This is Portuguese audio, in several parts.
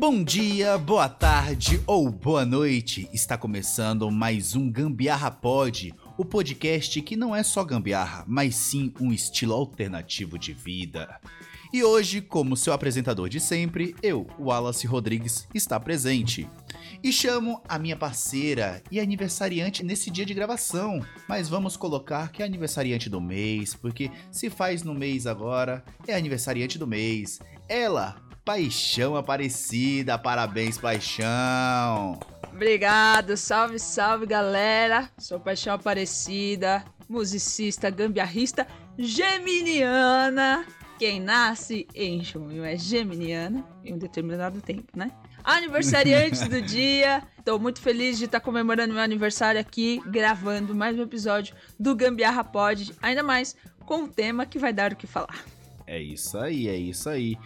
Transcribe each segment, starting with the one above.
Bom dia, boa tarde ou boa noite. Está começando mais um Gambiarra Pod, o podcast que não é só gambiarra, mas sim um estilo alternativo de vida. E hoje, como seu apresentador de sempre, eu, Wallace Rodrigues, está presente. E chamo a minha parceira e aniversariante nesse dia de gravação. Mas vamos colocar que é aniversariante do mês, porque se faz no mês agora, é aniversariante do mês. Ela, Paixão Aparecida, parabéns, Paixão! Obrigado, salve, salve galera. Sou Paixão Aparecida, musicista, gambiarrista, geminiana. Quem nasce em junho é geminiana, em um determinado tempo, né? Aniversariante do dia. Estou muito feliz de estar comemorando meu aniversário aqui, gravando mais um episódio do Gambiarra Pod, ainda mais com um tema que vai dar o que falar. É isso aí, é isso aí.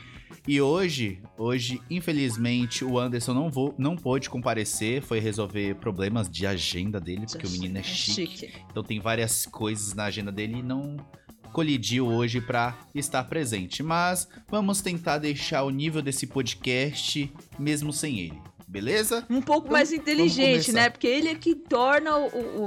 E hoje, hoje, infelizmente, o Anderson não, vou, não pôde comparecer, foi resolver problemas de agenda dele, porque o menino é chique. Então tem várias coisas na agenda dele e não colidiu hoje para estar presente. Mas vamos tentar deixar o nível desse podcast mesmo sem ele beleza? Um pouco mais inteligente, né? Porque ele é que torna o, o,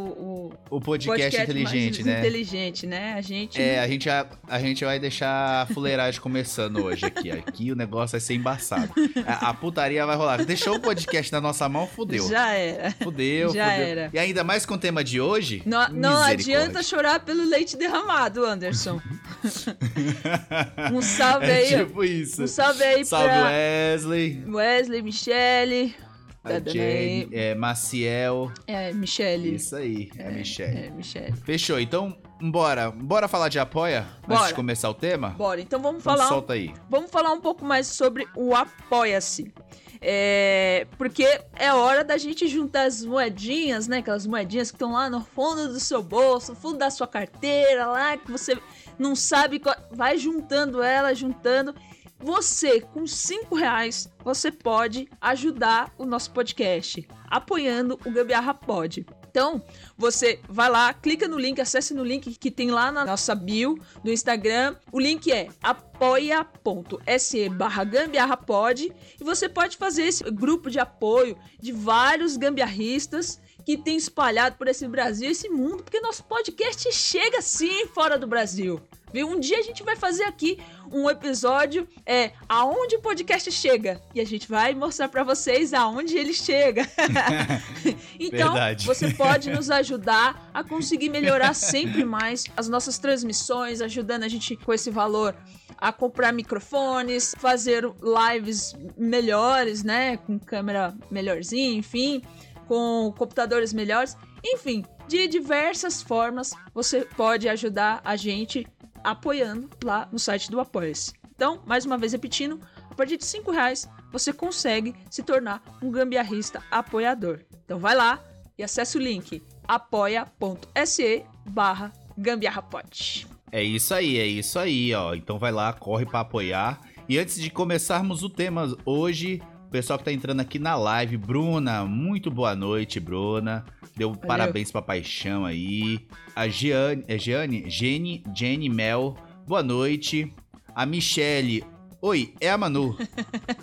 o, o podcast, podcast, inteligente, né? inteligente, né? A gente. É, a gente, a, a gente vai deixar a fuleiragem começando hoje aqui. Aqui o negócio vai ser embaçado. A, a, putaria vai rolar. Deixou o podcast na nossa mão, fudeu. Já era. Fudeu, Já fudeu. era. E ainda mais com o tema de hoje. Não, não adianta chorar pelo leite derramado, Anderson. um salve é aí. Tipo isso. Um salve aí salve pra. Wesley. Wesley, Michele. A Jenny, é, Maciel. É, Michele. Isso aí, é, é Michele. É. Fechou, então bora. Bora falar de apoia? Bora. Antes de começar o tema? Bora, então vamos então falar. solta aí. Vamos falar um pouco mais sobre o Apoia-se. É, porque é hora da gente juntar as moedinhas, né? Aquelas moedinhas que estão lá no fundo do seu bolso, no fundo da sua carteira, lá que você não sabe. Qual... Vai juntando ela, juntando. Você, com 5 reais, você pode ajudar o nosso podcast, apoiando o Gambiarra Pod. Então, você vai lá, clica no link, acesse no link que tem lá na nossa bio do Instagram. O link é apoia.se barra gambiarrapod e você pode fazer esse grupo de apoio de vários gambiarristas que tem espalhado por esse Brasil, esse mundo, porque nosso podcast chega sim fora do Brasil. Viu? Um dia a gente vai fazer aqui um episódio é aonde o podcast chega e a gente vai mostrar para vocês aonde ele chega. então, Verdade. você pode nos ajudar a conseguir melhorar sempre mais as nossas transmissões, ajudando a gente com esse valor a comprar microfones, fazer lives melhores, né, com câmera melhorzinha, enfim, com computadores melhores, enfim, de diversas formas você pode ajudar a gente apoiando lá no site do Apoia-se. Então, mais uma vez repetindo, a partir de 5 reais você consegue se tornar um gambiarrista apoiador. Então vai lá e acesse o link apoia.se barra gambiarrapod. É isso aí, é isso aí, ó. Então vai lá, corre para apoiar. E antes de começarmos o tema hoje, o pessoal que tá entrando aqui na live, Bruna, muito boa noite, Bruna. Deu Valeu. parabéns pra paixão aí. A Giane, é Giane? Jenny, Jenny Mel, boa noite. A Michele, oi, é a Manu,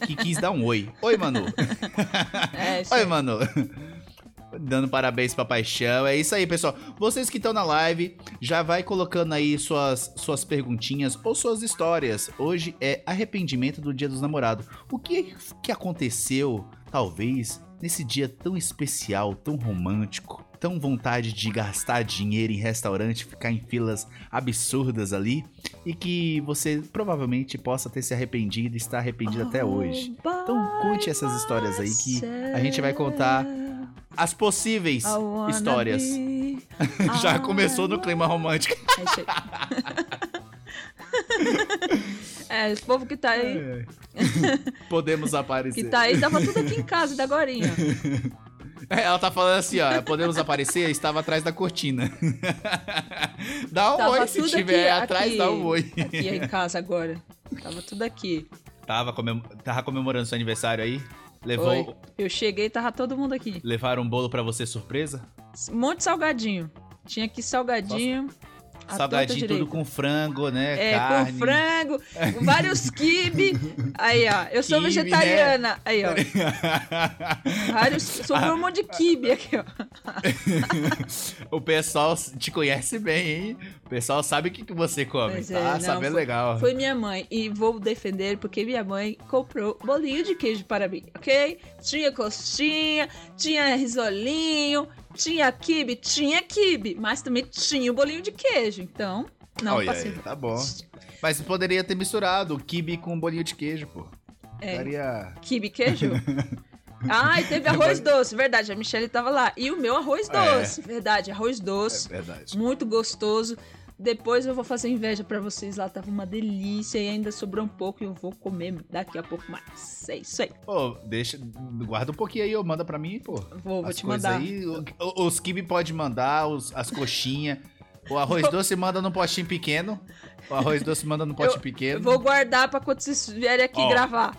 que quis dar um oi. Oi, Manu. É, oi. Manu. Dando parabéns pra paixão. É isso aí, pessoal. Vocês que estão na live, já vai colocando aí suas, suas perguntinhas ou suas histórias. Hoje é arrependimento do Dia dos Namorados. O que, que aconteceu, talvez, nesse dia tão especial, tão romântico? Tão vontade de gastar dinheiro em restaurante, ficar em filas absurdas ali. E que você provavelmente possa ter se arrependido e está arrependido até hoje. Então conte essas histórias aí que a gente vai contar as possíveis histórias. Já começou no clima romântico. É. É, esse povo que tá aí, É. Podemos aparecer. que tá aí, tava tudo aqui em casa da agorinha. Ela tá falando assim, ó. Podemos aparecer? Estava atrás da cortina. dá um Tava oi se tiver aqui, atrás, aqui, dá um oi. Aqui em casa agora. Tava tudo aqui. Tava, comem- tava comemorando seu aniversário aí? Levou, Oi. Eu cheguei e tava todo mundo aqui. levaram um bolo pra você surpresa? Um monte de salgadinho. Tinha aqui salgadinho. à torta Salgadinho tudo com frango, né? É, Carne. com frango, com vários quibe. Aí, ó. Eu sou Quibe, vegetariana. Aí, ó. Vários. Sobrou um monte de quibe aqui, ó. o pessoal te conhece bem, hein? O pessoal sabe o que, que você come. Pois é, tá não, foi- legal. Foi minha mãe. E vou defender porque minha mãe comprou bolinho de queijo para mim, ok? Tinha coxinha, tinha risolinho, tinha quibe, tinha quibe. Mas também tinha o bolinho de queijo. Então, não Olha passei. aí, tá bom. Mas poderia ter misturado o kibe com bolinho de queijo, pô. É, Daria... quibe queijo? Ah, e teve arroz doce, verdade. A Michelle tava lá. E o meu arroz doce, verdade. Arroz doce. É verdade. Muito gostoso. Depois eu vou fazer inveja pra vocês lá. Tava uma delícia e ainda sobrou um pouco e eu vou comer daqui a pouco mais. É isso aí. Pô, deixa... Guarda um pouquinho aí, ô. Manda pra mim, pô. Vou, vou te mandar. aí. Os kibe pode mandar, os- as coxinhas. O arroz doce manda num potinho pequeno. O arroz doce manda num potinho pequeno. Eu vou guardar pra quando vocês vierem aqui gravar.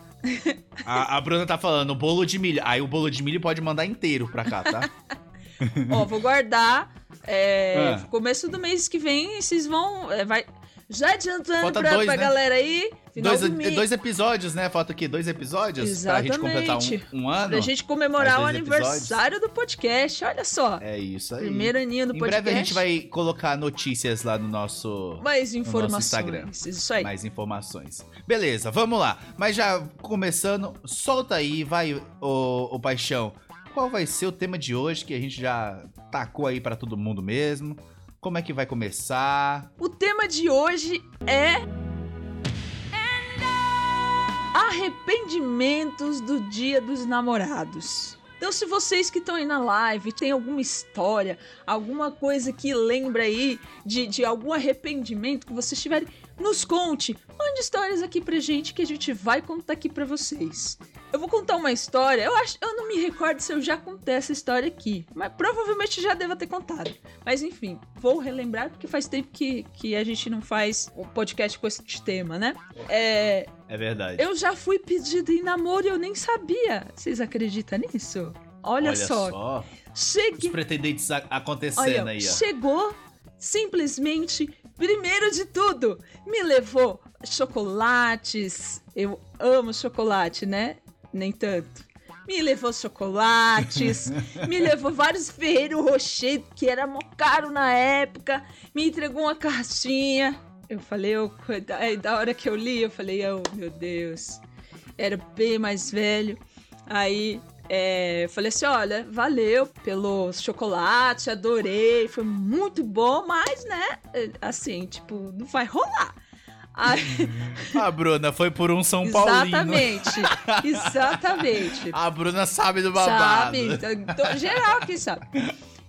A, a Bruna tá falando, bolo de milho. Aí o bolo de milho pode mandar inteiro pra cá, tá? Ó, vou guardar. É, Ah. Começo do mês que vem, vocês vão. é, vai, já adiantando Falta pra, dois, pra né? galera aí. Dois, dois episódios, né? Falta aqui dois episódios pra gente completar Exatamente. um, um ano. Pra gente comemorar o aniversário do podcast. Olha só. É isso aí. Primeiro aninho do em podcast. breve a gente vai colocar notícias lá no nosso. Mais nosso informações. Instagram. Isso aí. Mais informações. Beleza, vamos lá. Mas já começando, solta aí, vai, o, Paixão. Qual vai ser o tema de hoje que a gente já tacou aí pra todo mundo mesmo? Como é que vai começar? O tema de hoje é. Arrependimentos do Dia dos Namorados. Então, se vocês que estão aí na live têm alguma história, alguma coisa que lembra aí de, de algum arrependimento que vocês tiverem, nos conte. Mande histórias aqui pra gente que a gente vai contar aqui pra vocês. Eu vou contar uma história. Eu acho, eu não me recordo se eu já contei essa história aqui, mas provavelmente já devo ter contado. Mas enfim, vou relembrar porque faz tempo que, que a gente não faz um podcast com esse tema, né? É, É verdade. eu já fui pedido em namoro e eu nem sabia. Vocês acreditam nisso? Olha, só. Os Cheguei. pretendentes a- acontecendo Olha, aí, ó. chegou simplesmente, primeiro de tudo, me levou chocolates. Eu amo chocolate, né? Nem tanto. Me levou chocolates, me levou vários Ferreiro Rocher, que era mó caro na época, me entregou uma caixinha. Eu falei, eu, da hora que eu li, eu falei, oh meu Deus, era bem mais velho. Aí é, falei assim: olha, valeu pelo chocolate, adorei, foi muito bom, mas né, assim, tipo, não vai rolar. Aí, A Bruna foi por um São Paulino. exatamente, exatamente. A Bruna sabe do babado. Sabe? Então, geral aqui sabe.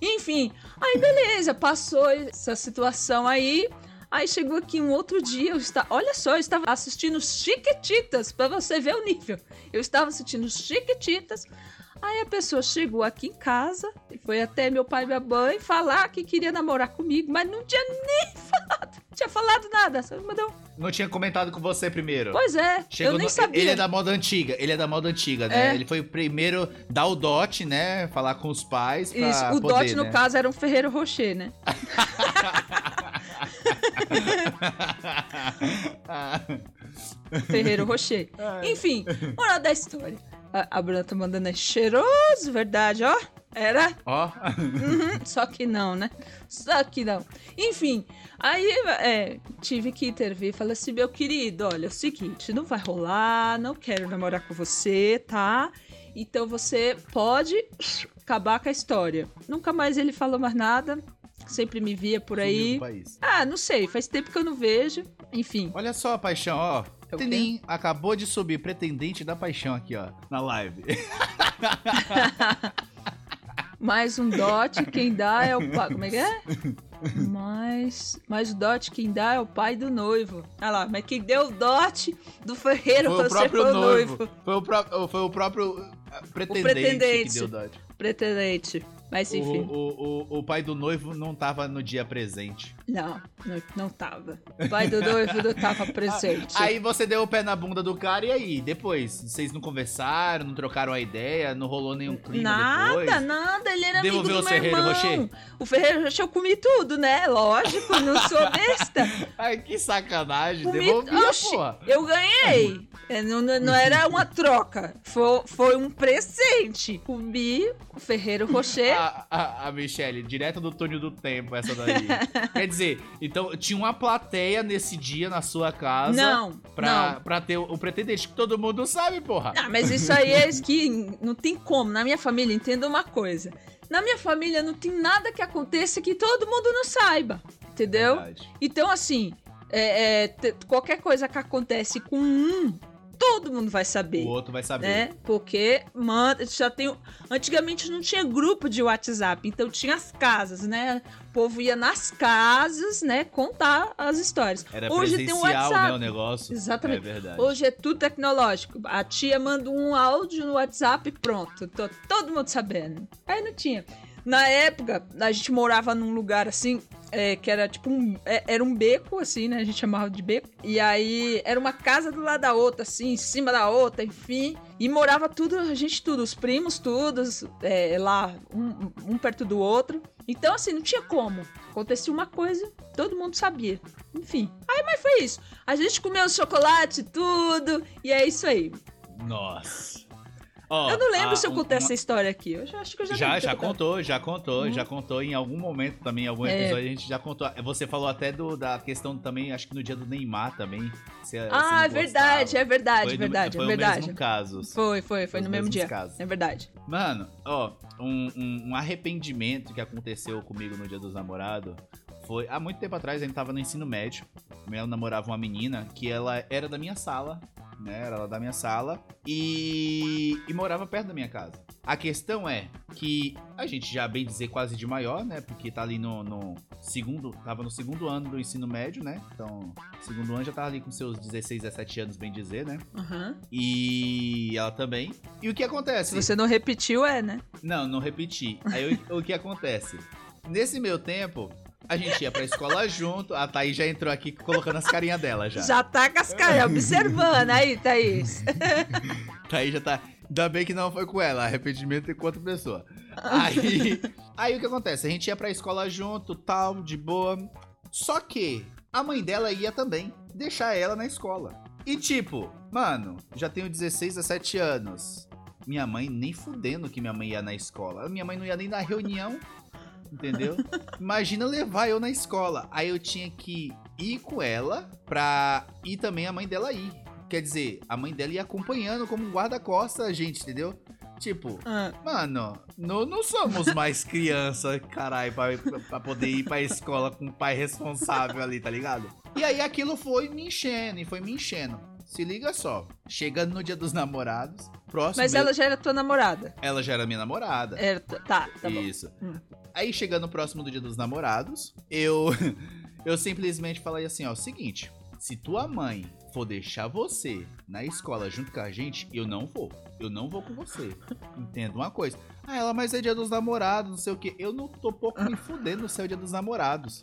Enfim, aí beleza, passou essa situação aí. Aí chegou aqui um outro dia, eu estava, olha só, eu estava assistindo Chiquititas, pra você ver o nível. Eu estava assistindo Chiquititas. Aí a pessoa chegou aqui em casa e foi até meu pai e minha mãe falar que queria namorar comigo, mas não tinha nem falado, não tinha falado nada. Só mandou. Não tinha comentado com você primeiro. Pois é, Chegou eu nem no- sabia. Ele é da moda antiga, ele é da moda antiga, né? É. Ele foi o primeiro dar o dote, né? Falar com os pais pra Isso, o poder, dote, no né? caso, era um Ferreiro Rocher, né? Ferreiro Rocher. Enfim, moral da história. A, a Bruna tá mandando é cheiroso, verdade, ó. Era, Ó, Uhum, só que não, né? Só que não. Enfim, aí é, tive que intervir. Falei assim, meu querido, olha, é o seguinte, não vai rolar, não quero namorar com você, tá? Então você pode acabar com a história. Nunca mais ele falou mais nada. Sempre me via por aí. Ah, não sei, faz tempo que eu não vejo. Enfim. Olha só, paixão, ó. É o? Tilim, acabou de subir pretendente da paixão aqui, ó, na live. Mais um dote, quem dá é o pai. Como é que é? Mais, mais o dote, quem dá é o pai do noivo. Olha lá, mas quem deu o dote do Ferreiro Foi o próprio foi o noivo. noivo. Foi o, pró- foi o próprio pretendente, pretendente. que deu dote. pretendente. Mas O, enfim, o, o, o pai do noivo não tava no dia presente. Não, não, não tava. O pai do noivo não tava presente. Aí você deu o pé na bunda do cara e aí? Depois? Vocês não conversaram, não trocaram a ideia, não rolou nenhum clima Nada, depois? nada, ele era amigo Devolveu do o meu Ferreiro irmão. Rocher? O Ferreiro Rocher eu comi tudo, né? Lógico, não sou besta. Ai, que sacanagem. Comi- Devolvia, Oxi, porra. Eu ganhei. É, Não, não- não era uma troca. Foi, foi um presente. Comi o Ferreiro Rocher. A, a, a Michelle, direto do túnel do tempo, essa daí. Quer dizer, então tinha uma plateia nesse dia na sua casa não, pra, não. pra ter o, o pretendente, que todo mundo sabe, porra. Ah, mas isso aí é que não tem como. Na minha família, entenda uma coisa. Na minha família não tem nada que aconteça que todo mundo não saiba. Entendeu? Verdade. Então, assim, é, é, qualquer coisa que acontece com um, todo mundo vai saber. O outro vai saber. né? Porque manda, já tem. Antigamente não tinha grupo de WhatsApp, então tinha as casas, né? O povo ia nas casas, né, contar as histórias. Era Hoje tem o presencial, WhatsApp. né, o negócio. Exatamente. É verdade. Hoje é tudo tecnológico. A tia manda um áudio no WhatsApp e pronto. Tô todo mundo sabendo. Aí não tinha. Na época, a gente morava num lugar assim, é, que era tipo um. é- era um beco, assim, né? A gente chamava de beco. E aí era uma casa do lado da outra, assim, em cima da outra, enfim. E morava tudo, a gente tudo, os primos, todos, é, lá, um, um perto do outro. Então, assim, não tinha como. Acontecia uma coisa, todo mundo sabia. Enfim. Aí, mas foi isso. A gente comeu chocolate, tudo, e é isso aí. Nossa. Ó, eu não lembro a- se eu contei uma- essa história aqui. Eu já, acho que eu já Já, já contou, já contou, Uhum. já contou em algum momento também, em algum É. episódio a gente já contou. Você falou até do, da questão também, acho que no dia do Neymar também. você- você Ah, é verdade, é verdade, Foi é no- verdade, foi é o verdade. mesmo caso. Foi, foi, foi no mesmo dia. casos. É verdade. Mano, ó, um, um- um arrependimento que aconteceu comigo no dia dos namorados foi. Há muito tempo atrás, a gente tava no ensino médio. Eu namorava uma menina que ela era da minha sala, né? Era ela da minha sala e, e morava perto da minha casa. A questão é que a gente já, bem dizer, quase de maior, né? Porque tá ali no, no segundo. Tava no segundo ano do ensino médio, né? Então, segundo ano já tava ali com seus 16, 17 anos, bem dizer, né? Aham. E ela também. E o que acontece? Se você não repetiu, é, né? Não, não repeti. Aí o, o que acontece? Nesse meu tempo, a gente ia pra escola junto. A Thaís já entrou aqui colocando as carinhas dela já. Já tá com as caras observando aí, Thaís. Thaís já tá. Ainda bem que não foi com ela, arrependimento com outra pessoa. Aí, aí o que acontece? A gente ia pra escola junto, tal, de boa. Só que a mãe dela ia também deixar ela na escola. E tipo, mano, já tenho 16, 17 anos. Minha mãe nem fudendo que minha mãe ia na escola. Minha mãe não ia nem na reunião. Entendeu? Imagina levar eu na escola. Aí eu tinha que ir com ela pra ir também a mãe dela ir. Quer dizer, a mãe dela ia acompanhando como um guarda-costas a gente, entendeu? Tipo, Ah, mano, não, não somos mais criança, caralho, pra, pra poder ir pra escola com um pai responsável ali, tá ligado? E aí aquilo foi me enchendo, e foi me enchendo. Se liga só, chegando no dia dos namorados, próximo. Mas ela já era tua namorada. ela já era minha namorada. Era, tá, tá bom. Isso. Hum. Aí chegando próximo do dia dos namorados, eu eu simplesmente falei assim, ó, seguinte, se tua mãe for deixar você na escola junto com a gente, eu não vou. Eu não vou com você. Entenda uma coisa. Ah, ela, mas é dia dos namorados, não sei o quê. Eu não tô pouco me fudendo se é o dia dos namorados.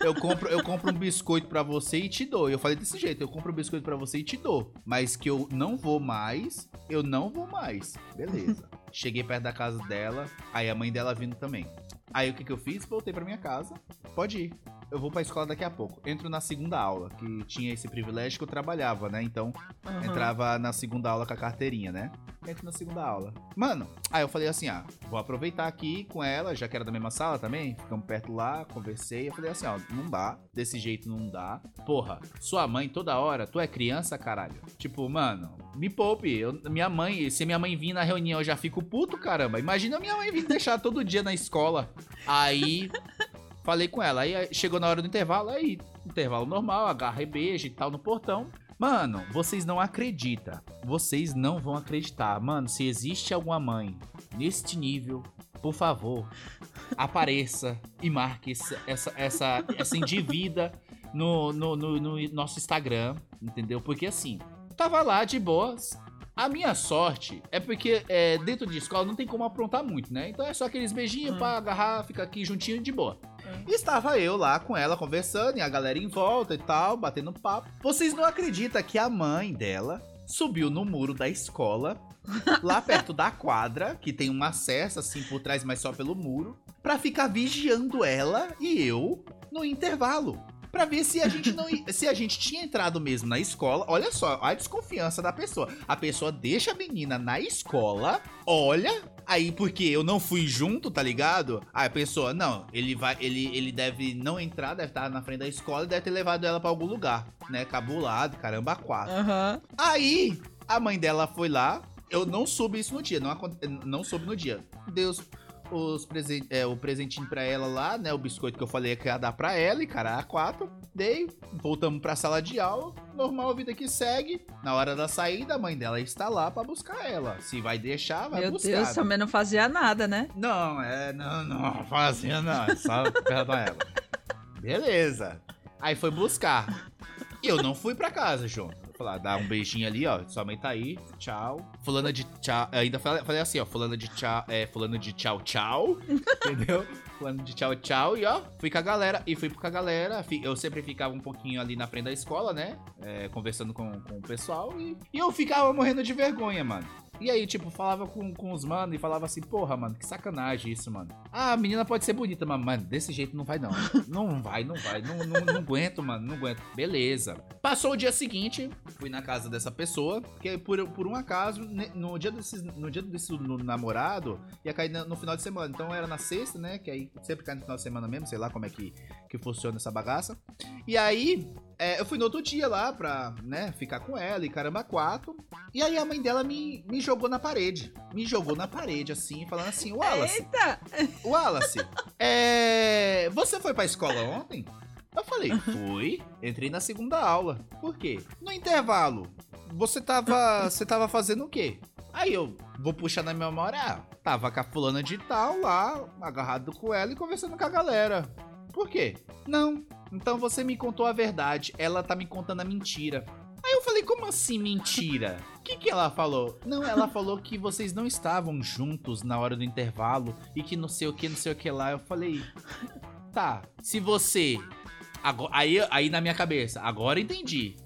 Eu compro, eu compro um biscoito pra você e te dou. Eu falei desse jeito, eu compro um biscoito pra você e te dou. Mas que eu não vou mais, eu não vou mais. Beleza. Cheguei perto da casa dela, aí a mãe dela vindo também. Aí o que, que eu fiz? Voltei pra minha casa. Pode ir. Eu vou pra escola daqui a pouco. Entro na segunda aula, que tinha esse privilégio que eu trabalhava, né? Então, Aham. entrava na segunda aula com a carteirinha, né? Entro na segunda aula. Mano, aí eu falei assim, ah, vou aproveitar aqui com ela, já que era da mesma sala também, ficamos perto lá, conversei. Eu falei assim, ó, não dá, desse jeito não dá. Porra, sua mãe toda hora, tu é criança, caralho. Tipo, mano, me poupe. Eu, minha mãe, se minha mãe vir na reunião, eu já fico puto, caramba. Imagina minha mãe vir deixar todo dia na escola. Aí Falei com ela. Aí chegou na hora do intervalo, aí, intervalo normal, agarra e beija e tal no portão. Mano, vocês não acreditam. Vocês não vão acreditar. Mano, se existe alguma mãe neste nível, por favor, apareça e marque essa, essa, essa, essa no, no, no, no nosso Instagram, entendeu? Porque assim, tava lá de boas. A minha sorte é porque é, dentro de escola não tem como aprontar muito, né? Então é só aqueles beijinhos Hum. pra agarrar, ficar aqui juntinho de boa. E estava eu lá com ela conversando e a galera em volta e tal, batendo papo. Vocês não acreditam que a mãe dela subiu no muro da escola, lá perto da quadra, que tem um acesso assim por trás, mas só pelo muro, pra ficar vigiando ela e eu no intervalo. Pra ver se a gente não se a gente tinha entrado mesmo na escola. Olha só, a desconfiança da pessoa. A pessoa deixa a menina na escola, olha, aí porque eu não fui junto, tá ligado? Aí a pessoa, não, ele vai, ele, ele deve não entrar, deve estar na frente da escola e deve ter levado ela pra algum lugar, né? Cabulado, caramba, quatro. Aham. Aí, a mãe dela foi lá. Eu não soube isso no dia, não, não soube no dia. Deus os presen é, o presentinho pra ela lá, né? O biscoito que eu falei que ia dar pra ela, e cara, a quatro. Dei, voltamos pra sala de aula. Normal, a vida que segue. Na hora da saída, a mãe dela está lá pra buscar ela. Se vai deixar, vai Meu buscar. Deus, também não fazia nada, né? Não, é, não, não, fazia não, é só perguntar ela. Beleza. Aí foi buscar. Eu não fui pra casa, João. Falar, dá um beijinho ali, ó. Sua mãe tá aí, tchau. Fulana de tchau. Ainda falei, falei assim, ó. Fulana de tchau. É, fulana de tchau, tchau. entendeu? Fulano de tchau, tchau. E ó, fui com a galera. E fui com a galera. Eu sempre ficava um pouquinho ali na frente da escola, né? É, conversando com, com o pessoal. E, e eu ficava morrendo de vergonha, mano. E aí, tipo, falava com, com os mano e falava assim, porra, mano, que sacanagem isso, mano. Ah, a menina pode ser bonita, mas, mano, desse jeito não vai não. Não vai, não vai. Não, não, não aguento, mano, não aguento. Beleza. Passou o dia seguinte, fui na casa dessa pessoa, que por, por um acaso, no dia desse, no dia desse namorado, ia cair no final de semana. Então era na sexta, né, que aí sempre cai no final de semana mesmo, sei lá como é que, que funciona essa bagaça. E aí, é, eu fui no outro dia lá pra, né, ficar com ela e caramba, quatro. E aí a mãe dela me, me jogou na parede. Me jogou na parede, assim, falando assim, Wallace, Eita! Wallace, é, você foi pra escola ontem? Eu falei, fui. Entrei na segunda aula. Por quê? No intervalo, você tava, você tava fazendo o quê? Aí eu vou puxar na minha memória, tava com a fulana de tal lá, agarrado com ela e conversando com a galera. Por quê? Não. Então você me contou a verdade, ela tá me contando a mentira. Aí eu falei, como assim mentira? O que, que ela falou? Não, ela falou que vocês não estavam juntos na hora do intervalo e que não sei o que, não sei o que lá. Eu falei, tá, se você. Agora, aí, aí na minha cabeça, agora entendi.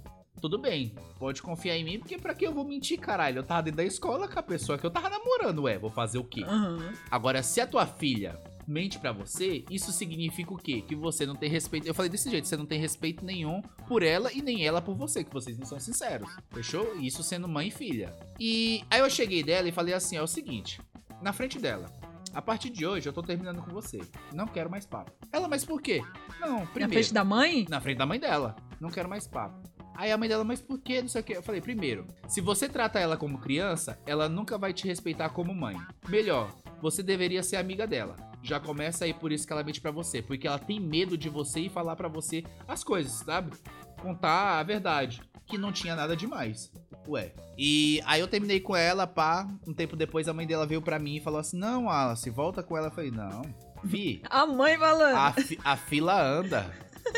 Tudo bem, pode confiar em mim, porque pra que eu vou mentir, caralho? Eu tava dentro da escola com a pessoa que eu tava namorando, ué, vou fazer o quê? Aham. Agora, se a tua filha mente pra você, isso significa o quê? Que você não tem respeito. Eu falei desse jeito, você não tem respeito nenhum por ela e nem ela por você, que vocês não são sinceros. Fechou? Isso sendo mãe e filha. E aí eu cheguei dela e falei assim: é o seguinte, na frente dela. A partir de hoje eu tô terminando com você. Não quero mais papo. Ela, mas por quê? Não, Na primeiro. frente da mãe? Na frente da mãe dela. Não quero mais papo. Aí a mãe dela, mas por que? Não sei o que. Eu falei, primeiro, se você trata ela como criança, ela nunca vai te respeitar como mãe. Melhor, você deveria ser amiga dela. Já começa aí por isso que ela mente pra você. Porque ela tem medo de você e falar pra você as coisas, sabe? Contar a verdade. Que não tinha nada demais. Ué. E aí eu terminei com ela, pá. Um tempo depois a mãe dela veio pra mim e falou assim: Não, Alice, volta com ela. Eu falei, não. Vi, A mãe falando. a, fi- a fila anda.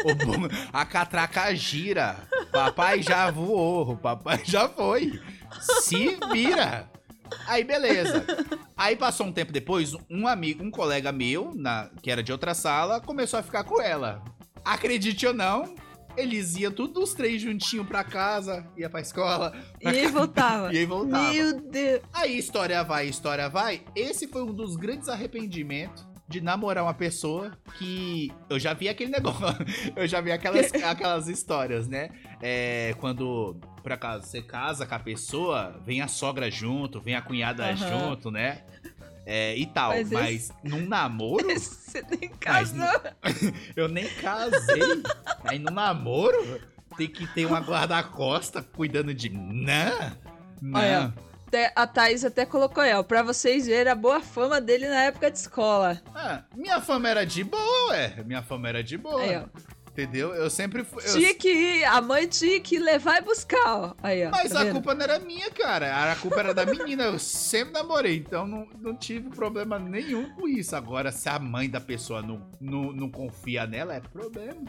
O a catraca gira. Papai já voou. Papai já foi. Se vira. Aí, beleza. Aí passou um tempo depois, um amigo, um colega meu, na, que era de outra sala, começou a ficar com ela. Acredite ou não, eles iam todos os três juntinho pra casa, ia pra escola, E aí voltava. e aí voltava. Meu Deus. Aí história vai, história vai. Esse foi um dos grandes arrependimentos de namorar uma pessoa que eu já vi aquele negócio, eu já vi aquelas, aquelas histórias, né? É, quando por acaso você casa com a pessoa, vem a sogra junto, vem a cunhada Aham. junto, né? É, e tal, Mas mas, esse- num namoro, Você nem casou. eu nem casei. Aí no namoro tem que ter uma guarda-costa cuidando de. Não! Não! Olha, Até- A Thaís até colocou ó, pra vocês verem a boa fama dele na época de escola. Ah, minha fama era de boa, ué. Minha fama era de boa. Aí, ó. Entendeu? Eu sempre fui. eu- Tinha que ir, a mãe tinha que levar e buscar, ó. Aí, ó. Mas tá a vendo? culpa não era minha, cara. A culpa era da menina. Eu sempre namorei, então não, não tive problema nenhum com isso. Agora, se a mãe da pessoa não, não, não confia nela, é problema.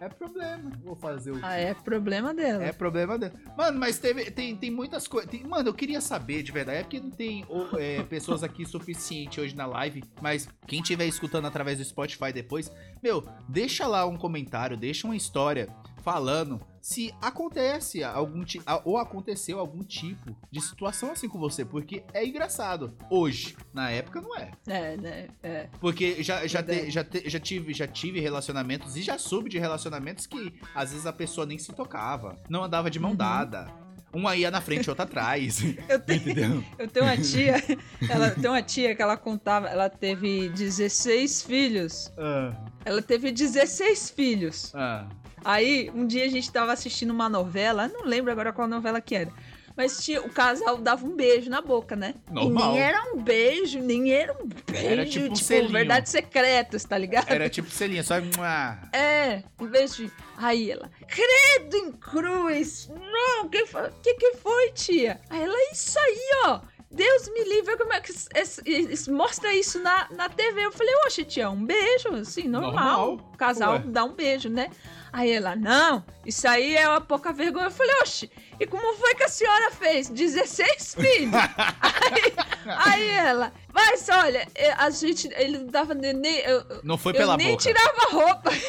É problema. Vou fazer o. Ah, é problema dela. É problema dela. Mano, mas teve, tem, tem muitas coisas. Mano, eu queria saber de verdade. É porque não tem ou, é, pessoas aqui suficiente hoje na live. Mas quem estiver escutando através do Spotify depois, meu, deixa lá um comentário, deixa uma história falando se acontece algum ou aconteceu algum tipo de situação assim com você, porque é engraçado. Hoje, na época não é. É, né? É. Porque já, já, te- já, te- já, tive, já tive relacionamentos e já soube de relacionamentos que às vezes a pessoa nem se tocava, não andava de mão Uhum. dada. Uma ia na frente, outra atrás. Eu tenho, Entendeu? eu tenho uma tia, ela tem uma tia que ela contava, ela teve 16 filhos. Ah, Ela teve 16 filhos. ah. Aí, um dia a gente tava assistindo uma novela, não lembro agora qual novela que era. Mas tinha, o casal dava um beijo na boca, né? Normal. E nem era um beijo, nem era um beijo, Era tipo um tipo, selinho. verdade secreta, tá ligado? Era tipo selinha, só. mua. É, um beijo de... Aí ela, credo em cruz, não, que que que foi, tia? Aí ela, isso aí, ó, Deus me livre, como é que... es- es- es- mostra isso na, na TV. Eu falei, oxe, tia, um beijo, assim, normal. Normal. O casal Ué. dá um beijo, né? Aí ela, não, isso aí é uma pouca vergonha. Eu falei, oxe, e como foi que a senhora fez? 16 filhos? aí, aí ela, mas olha, eh, a gente, ele não dava nem... nem- eu, eu- Não foi eu pela nem boca. tirava a roupa.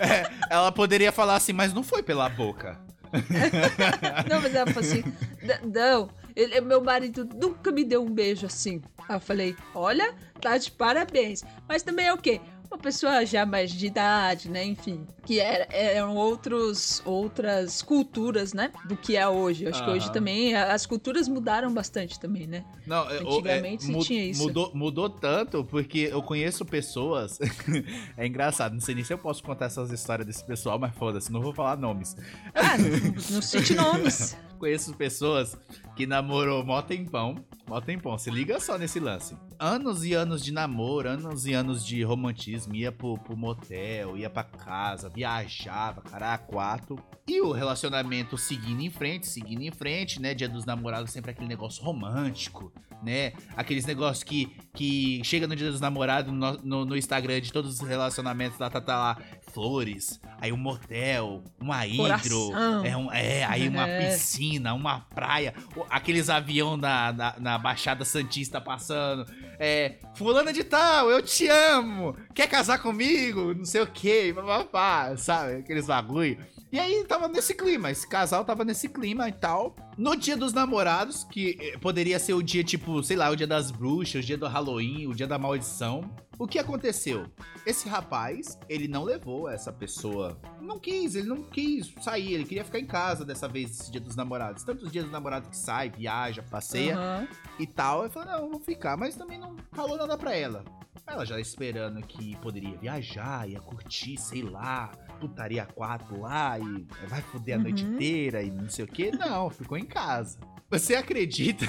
É, ela poderia falar assim, mas não foi pela boca. Não, mas ela falou assim: "N- não, ele, meu marido nunca me deu um beijo assim. Aí eu falei: olha, tá de parabéns. Mas também é o quê? Uma pessoa já mais de idade, né? Enfim, que era, eram outros, outras culturas, né? Do que é hoje. Eu acho que hoje também as culturas mudaram bastante também, né? Não, é, Antigamente se mu- tinha isso. Mudou, mudou tanto, porque eu conheço pessoas. é engraçado, não sei nem se eu posso contar essas histórias desse pessoal, mas foda-se, não vou falar nomes. Ah, não, não cite nomes. Conheço pessoas que namorou mó tempão. Mó tempão, se liga só nesse lance. Anos e anos de namoro, anos e anos de romantismo. Ia pro, pro motel, ia pra casa, viajava, cara, a quatro. E o relacionamento seguindo em frente, seguindo em frente, né? Dia dos namorados, sempre aquele negócio romântico, né? Aqueles negócios que, que chega no dia dos namorados no, no, no Instagram de todos os relacionamentos, lá tá, tá lá, flores, aí um motel, uma hidro, é, um, é, aí uma É. piscina, uma praia, aqueles avião na, na, na Baixada Santista passando, é, fulana de tal, eu te amo, quer casar comigo, não sei o que, papapá, sabe, aqueles bagulho. E aí tava nesse clima, esse casal tava nesse clima e tal. No dia dos namorados, que eh, poderia ser o dia tipo, sei lá, o dia das bruxas, o dia do Halloween, o dia da maldição. O que aconteceu? Esse rapaz, ele não levou essa pessoa. Não quis, ele não quis sair, ele queria ficar em casa dessa vez, esse dia dos namorados. Tantos dias dos namorados que sai, viaja, passeia Aham. e tal. Eu falei, não, vou ficar, mas também não falou nada pra ela. Ela já esperando que poderia viajar, ia curtir, sei lá, putaria quatro lá e vai foder a Uhum. noite inteira e não sei o que. Não, ficou em casa. Você acredita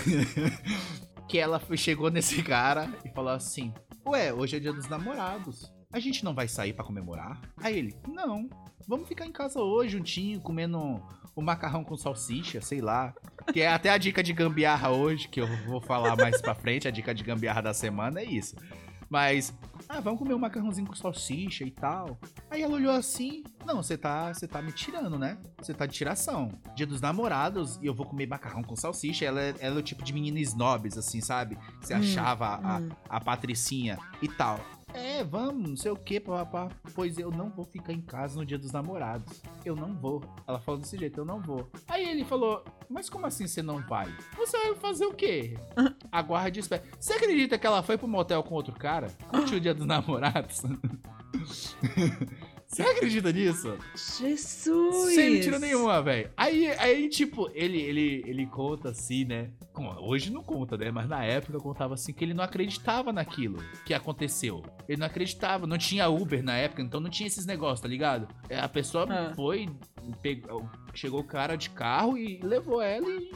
que ela chegou nesse cara e falou assim: Ué, hoje é dia dos namorados. A gente não vai sair pra comemorar? Aí ele: Não, vamos ficar em casa hoje juntinho, comendo o macarrão com salsicha, sei lá. Que é até a dica de gambiarra hoje, que eu vou falar mais pra frente, a dica de gambiarra da semana é isso. Mas, ah, vamos comer um macarrãozinho com salsicha e tal. Aí ela olhou assim, não, você tá, você tá me tirando, né? Você tá de tiração. Dia dos namorados e eu vou comer macarrão com salsicha. Ela, é- ela é o tipo de menina snobs, assim, sabe? Você Hum, achava a, hum. a Patricinha e tal. É, vamos, não sei o que, papapá. Pois eu não vou ficar em casa no dia dos namorados. Eu não vou. Ela falou desse jeito, eu não vou. Aí ele falou, mas como assim você não vai? Você vai fazer o quê? Aguarde e espera. Você acredita que ela foi pro motel com outro cara? Curtiu o dia dos namorados? Você acredita nisso? Jesus! Sem mentira nenhuma, velho. Aí, aí, tipo, ele, ele, ele conta assim, né? Hoje não conta, né? Mas na época contava assim que ele não acreditava naquilo que aconteceu. Ele não acreditava, não tinha Uber na época, então não tinha esses negócios, tá ligado? É, A pessoa Ah. foi, pegou, chegou o cara de carro e levou ela e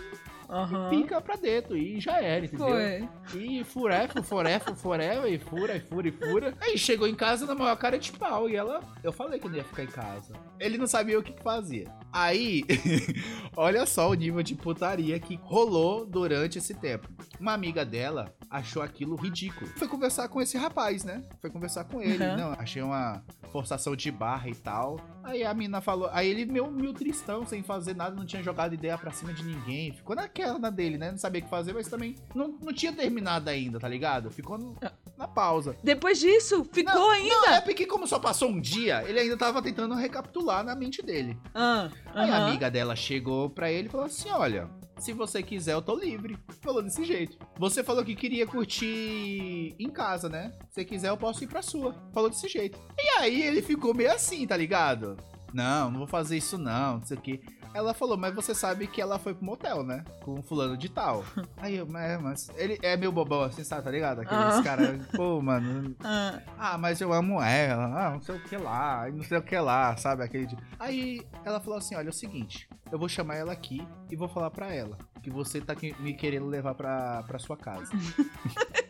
Aham. pica pra dentro. E já era, entendeu? Foi. E furefa, furefa, forefa, e fura, e fura, e fura. Aí chegou em casa na maior cara de pau. E ela, eu falei que não ia ficar em casa. Ele não sabia o que, que fazia. Aí, olha só o nível de putaria que rolou durante esse tempo. Uma amiga dela achou aquilo ridículo. Foi conversar com esse rapaz, né? Foi conversar com ele. Uhum. Não, achei uma forçação de barra e tal. Aí a mina falou. Aí ele, meio, meio tristão, sem fazer nada, não tinha jogado ideia pra cima de ninguém. Ficou naquela na dele, né? Não sabia o que fazer, mas também não, não tinha terminado ainda, tá ligado? Ficou no- na pausa. Depois disso, ficou Não, ainda. Não, é porque como só passou um dia, ele ainda tava tentando recapitular na mente dele. Ah, Aí a amiga dela chegou pra ele e falou assim: Olha, se você quiser, eu tô livre. Falou desse jeito. Você falou que queria curtir em casa, né? Se quiser, eu posso ir pra sua. Falou desse jeito. E aí ele ficou meio assim, tá ligado? Não, não vou fazer isso não, não sei o que. Ela falou, mas você sabe que ela foi pro motel, né? Com fulano de tal. Aí eu, mas, mas ele é meio bobão assim, sabe, tá ligado? Aqueles Ah. caras, pô, mano, Ah, ah, mas eu amo ela, ah, não sei o que lá, não sei o que lá, sabe? Aquele de... Aí ela falou assim: olha, é o seguinte, eu vou chamar ela aqui e vou falar pra ela que você tá me querendo levar pra, pra sua casa.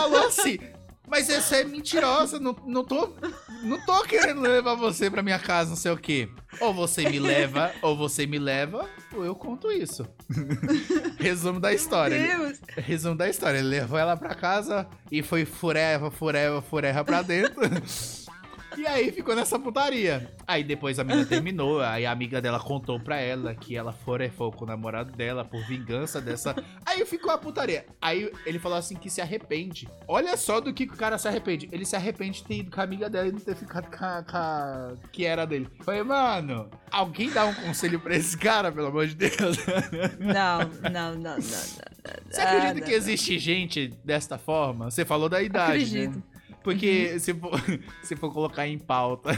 falou assim. Mas essa é mentirosa, não, não tô. Não tô querendo levar você pra minha casa, não sei o quê. Ou você me leva, ou você me leva, ou eu conto isso. Resumo da história. Ele- Deus. Resumo da história. Ele levou ela pra casa e foi fureva, fureva, fureva pra dentro. E aí ficou nessa putaria. Aí depois a menina terminou, aí a amiga dela contou pra ela que ela forefou com o namorado dela por vingança dessa. Aí ficou a putaria. Aí ele falou assim que se arrepende. Olha só do que o cara se arrepende. Ele se arrepende de ter ido com a amiga dela e não ter ficado com a, com a- que era dele. Falei, mano, alguém dá um conselho pra esse cara, pelo amor de Deus. Não, não, não, não, não. Você acredita não, que existe gente desta forma? Você falou da idade, Acredito. né? Porque se, for, se for colocar em pauta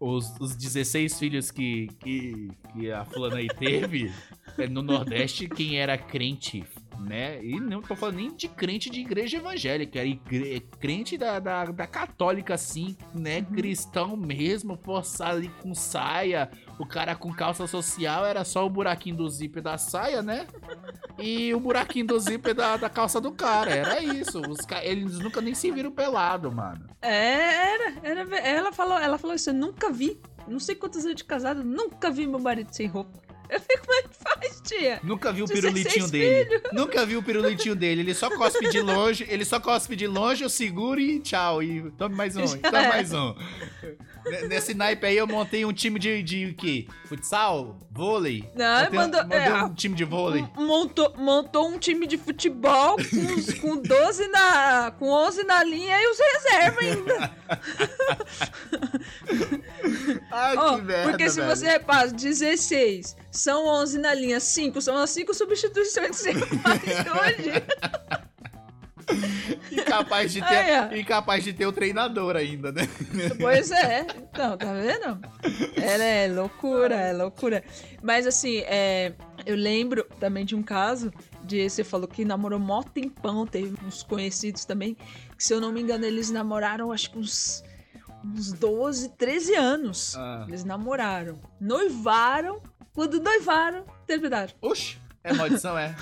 os, os 16 filhos que, que, que a fulana aí teve, é, no Nordeste, quem era crente, né? E não tô falando nem de crente de igreja evangélica, era igre- crente da, da, da católica, assim, né? Cristão mesmo, forçado ali com saia, o cara com calça social era só o buraquinho do zíper da saia, né? E o buraquinho do zíper da, da calça do cara. Era isso. Os Eles nunca nem se viram pelado, mano. É, era, era. Ela falou, ela falou isso, eu nunca vi. Não sei quantos anos de casado, nunca vi meu marido sem roupa. Eu é que faz, tia? Nunca vi o 16 pirulitinho dele. Nunca vi o pirulitinho dele. Ele só cospe de longe. Ele só cospe de longe, eu seguro e tchau. E tome mais um. Tome mais um. Nesse naipe aí eu montei um time de, de quê? Futsal? Vôlei? Não, Montei- mandou- montei é, um time de vôlei. Montou, montou um time de futebol com, os- com 12 na. com 11 na linha e os reservas ainda. Ai, Ó, que merda, porque se velho. você repara, 16 são 11 na linha, 5 são as 5 substituições que você faz hoje. Incapaz de ter, Ai, ó. incapaz de ter o treinador ainda, né? Pois é, então, tá vendo? Ela é loucura, é loucura. Mas assim, é, eu lembro também de um caso de você falou que namorou mó tempão, teve uns conhecidos também, que se eu não me engano, eles namoraram acho que uns, uns 12, 13 anos. Ah. Eles namoraram, noivaram, quando noivaram, terminaram. Oxi, é maldição, é.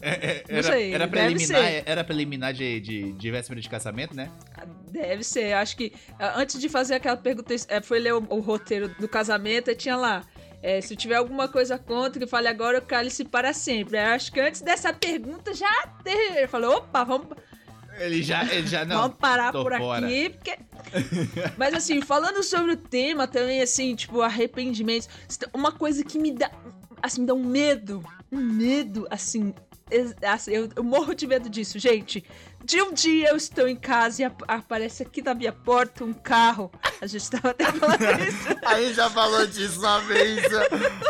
É, é, Não era, sei, era preliminar, era preliminar de, de, de véspera de casamento, né? Deve ser, acho que ah, antes de fazer aquela pergunta, eh, foi ler o, o roteiro do casamento e tinha lá. eh, se tiver alguma coisa contra, que fale agora, o cálice para sempre. Eu acho que antes dessa pergunta já teve. Ele falou: opa, vamos, Ele já, ele já não. vamos parar por fora. aqui. Porque... Mas assim, falando sobre o tema também, assim, tipo, arrependimentos. Uma coisa que me dá. Assim, me dá um medo. Um medo, assim. assim, eu, eu morro de medo disso, gente. De um dia eu estou em casa e ap- aparece aqui na minha porta um carro. A gente tava até falando isso. A gente já falou disso uma vez.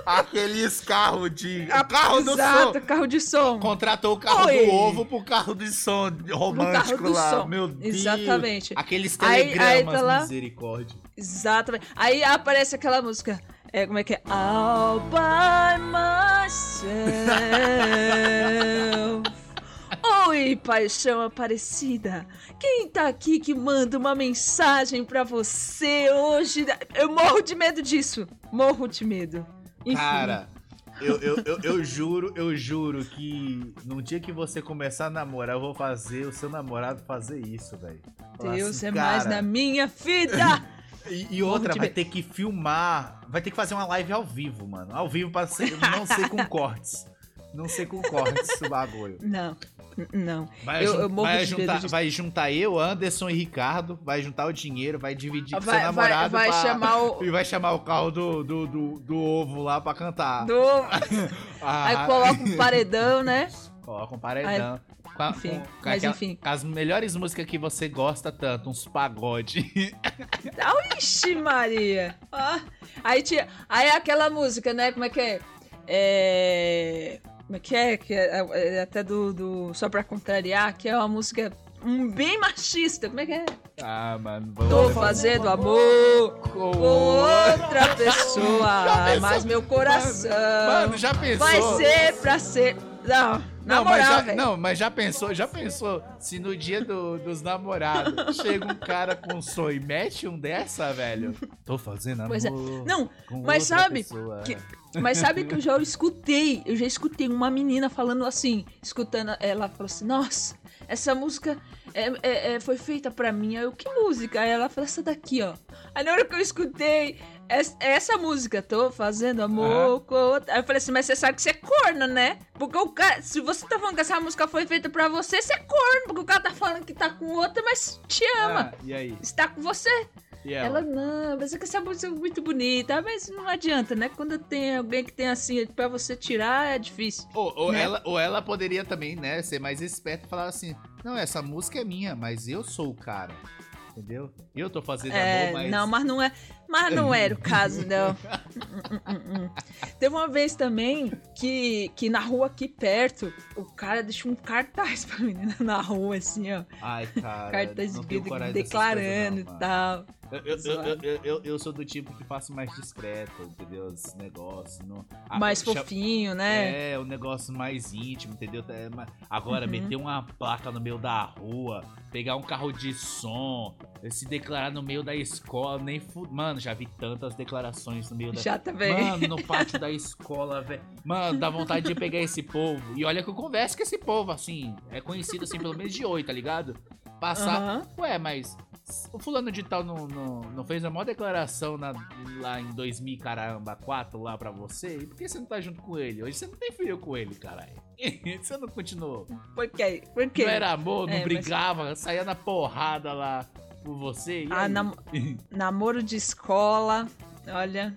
Aqueles carros de. A- carro do Exato, som. carro de som. Contratou o carro Oi. do ovo pro carro de som romântico do lá. som. Meu Deus. Exatamente. Aqueles Aí- telegramas, aí tá lá. misericórdia. Exatamente. Aí aparece aquela música. É, como é que é? All by myself. Oi, paixão aparecida. Quem tá aqui que manda uma mensagem pra você hoje? Eu morro de medo disso. Morro de medo. Enfim. Cara, eu, eu, eu, eu juro, eu juro que no dia que você começar a namorar, eu vou fazer o seu namorado fazer isso, velho. Deus assim, é mais "Cara, na minha vida. E, e outra, vai ter que filmar. Vai ter que fazer uma live ao vivo, mano. Ao vivo pra ser, não ser com cortes. Não ser com cortes o bagulho. Não, não. Vai, Eu- eu morro vai de juntar, medo de- vai juntar eu, Anderson e Ricardo. Vai juntar o dinheiro, vai dividir com seu Vai, vai, namorado. vai pra- chamar o. E vai chamar o carro do, do, do, do ovo lá pra cantar. Do... Ah, Aí coloca um paredão, né? Coloca um paredão. Com a- enfim, com- com mas aquela- enfim. as melhores músicas que você gosta tanto, uns pagode. Ixi, Maria! Ah, aí, tinha, aí aquela música, né? Como é que é? É. Como é que é? Que é, é até do, do. Só pra contrariar, que é uma música um, bem machista. Como é que é? ah, mano. Tô fazendo amor com outra pessoa, mas meu coração Mano, já pensou? vai ser pra ser. Não, na Não, mas já, não, mas já pensou, já pensou se no dia do- dos namorados chega um cara com um sonho e mete um dessa, velho? Tô fazendo amor. Pois é. Não, mas sabe que- Mas sabe que eu já escutei, eu já escutei uma menina falando assim, escutando, ela falou assim, nossa, essa música é, é- é- foi feita pra mim. Aí eu, que música? Aí ela falou, essa daqui, ó. Aí na hora que eu escutei es- essa música, tô fazendo amor com outra. Aí eu falei assim, mas você sabe que você é corno, né? Porque o cara, se você tá falando que essa música foi feita pra você, você é corno, porque o cara tá falando que tá com outra, mas te ama. Ah, e aí? Está com você. E Ela, ela? não, mas é que essa música é muito bonita. Ah, Mas não adianta, né? Quando tem alguém que tem assim, pra você tirar, é difícil. Ou, ou né? ela, ou ela poderia também, né, ser mais esperta e falar assim: Não, essa música é minha, mas eu sou o cara. Entendeu? Eu tô fazendo É, amor, mas. não, mas não é. Mas não era o caso, não. Hum. Teve uma vez também que, que na rua aqui perto, o cara deixou um cartaz pra menina na rua, assim, ó. Ai, cara. cartaz de- declarando coisas, não, e tal. Eu, eu, eu, eu, sou do tipo que faço mais discreto, entendeu? Esse negócio. Não... Ah, Mais fofinho, né? É, um negócio mais íntimo, entendeu? É, Agora, Uhum. meter uma placa no meio da rua, pegar um carro de som, se declarar no meio da escola, nem fu... Mano, já vi tantas declarações no meio da. Já também. Mano, no pátio da escola, velho. Mano, dá vontade de pegar esse povo. E olha que eu converso com esse povo, assim. É conhecido, assim, pelo menos de oi, tá ligado? Passar. Aham. Ué, mas o fulano de tal não, não, não fez a maior declaração na- lá em 2000, caramba, 4 lá pra você? E por que você não tá junto com ele? Hoje você não tem filho com ele, caralho. você não continuou. Por quê? Por quê? Não era amor, não É, mas- brigava, saía na porrada lá por você. E Ah, nam- namoro de escola, olha,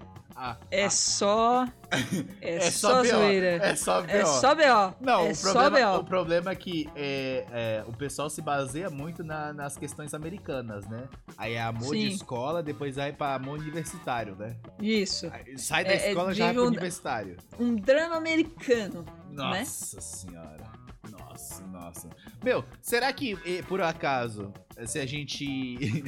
é ah, só. É, é só, só B.O. zoeira. É só É B.O. só B.O. Não, é o, problema, o problema é que é, é, o pessoal se baseia muito na- nas questões americanas, né? Aí é amor de Sim. escola, depois vai pra amor universitário, né? Isso. Aí Sai da É, é, escola já pro um- universitário. Um drama americano. Né? Nossa senhora. Nossa, nossa. Meu, será que, por acaso, se a gente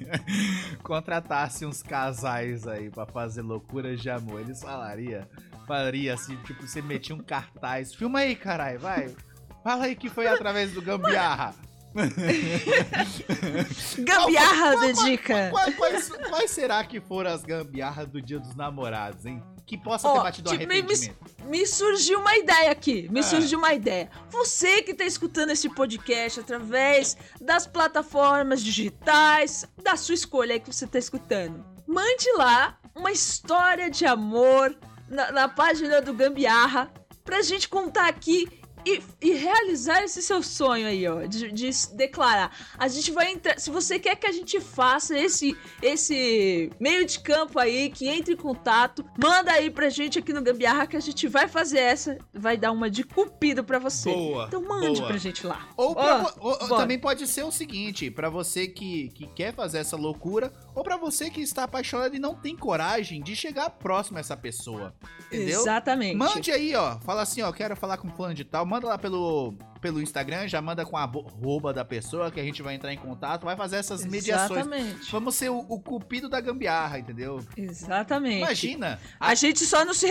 contratasse uns casais aí pra fazer loucuras de amor, eles falaria, falaria assim, tipo, você metia um cartaz, filma aí, caralho, vai. Fala aí que foi através do gambiarra. Gambiarra da dica. Quais, quais- quais será que foram as gambiarras do dia dos namorados, hein? Que possa ter Ó, batido tipo, me- me- arrependimento. Me surgiu uma ideia aqui. Me Ah. surgiu uma ideia. Você que tá escutando esse podcast através das plataformas digitais, da sua escolha aí que você tá escutando. Mande lá uma história de amor na, na página do Gambiarra pra gente contar aqui e, e realizar esse seu sonho aí, ó, de, de declarar. A gente vai entrar. Se você quer que a gente faça esse, esse meio de campo aí, que entre em contato, manda aí pra gente aqui no Gambiarra que a gente vai fazer essa. Vai dar uma de cupido pra você. Boa, Então mande boa. pra gente lá. Ou, pra ou- ou também pode ser o seguinte, pra você que, que quer fazer essa loucura, ou pra você que está apaixonado e não tem coragem de chegar próximo a essa pessoa. Entendeu? Exatamente. Mande aí, ó. Fala assim, ó, quero falar com fulano de tal. Manda lá pelo, pelo Instagram, já manda com a arroba da pessoa que a gente vai entrar em contato, vai fazer essas mediações. Exatamente. Vamos ser o, o cupido da gambiarra, entendeu? Exatamente. Imagina. A gente só não se,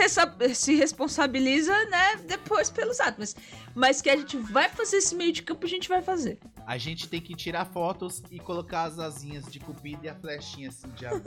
se responsabiliza, né, depois pelos atos. Mas, mas que a gente vai fazer esse meio de campo, a gente vai fazer. A gente tem que tirar fotos e colocar as asinhas de cupido e a flechinha assim de amor.